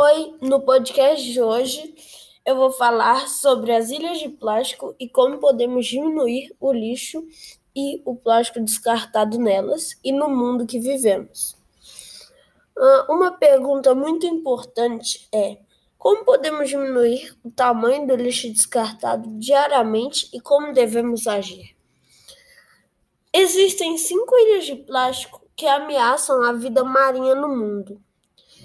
Oi, no podcast de hoje eu vou falar sobre as ilhas de plástico e como podemos diminuir o lixo e o plástico descartado nelas e no mundo que vivemos. Ah, uma pergunta muito importante é: como podemos diminuir o tamanho do lixo descartado diariamente e como devemos agir? Existem cinco ilhas de plástico que ameaçam a vida marinha no mundo.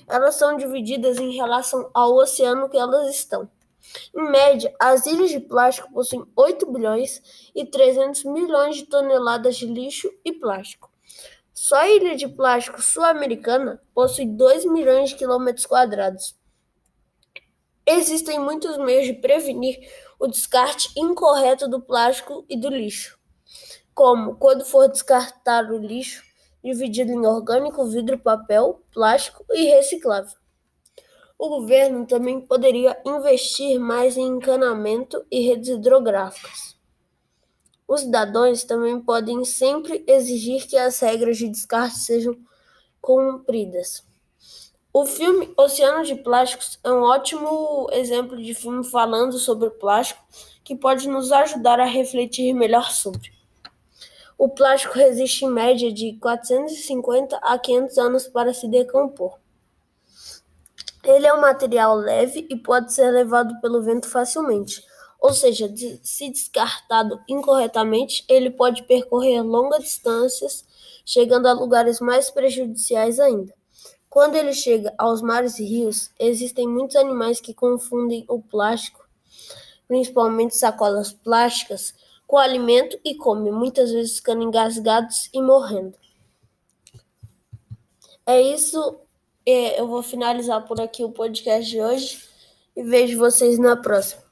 Elas são divididas em relação ao oceano que elas estão. Em média, as ilhas de plástico possuem 8 bilhões e 300 milhões de toneladas de lixo e plástico. Só a ilha de plástico sul-americana possui 2 milhões de quilômetros quadrados. Existem muitos meios de prevenir o descarte incorreto do plástico e do lixo, como quando for descartar o lixo, dividido em orgânico, vidro, papel, plástico e reciclável. O governo também poderia investir mais em encanamento e redes hidrográficas. Os cidadãos também podem sempre exigir que as regras de descarte sejam cumpridas. O filme Oceano de Plásticos é um ótimo exemplo de filme falando sobre plástico que pode nos ajudar a refletir melhor sobre. O plástico resiste em média de 450 a 500 anos para se decompor. Ele é um material leve e pode ser levado pelo vento facilmente, ou seja, se descartado incorretamente, ele pode percorrer longas distâncias, chegando a lugares mais prejudiciais ainda. Quando ele chega aos mares e rios, existem muitos animais que confundem o plástico, principalmente sacolas plásticas, com alimento e comem, muitas vezes ficando engasgados e morrendo. É isso é, eu vou finalizar por aqui o podcast de hoje e vejo vocês na próxima.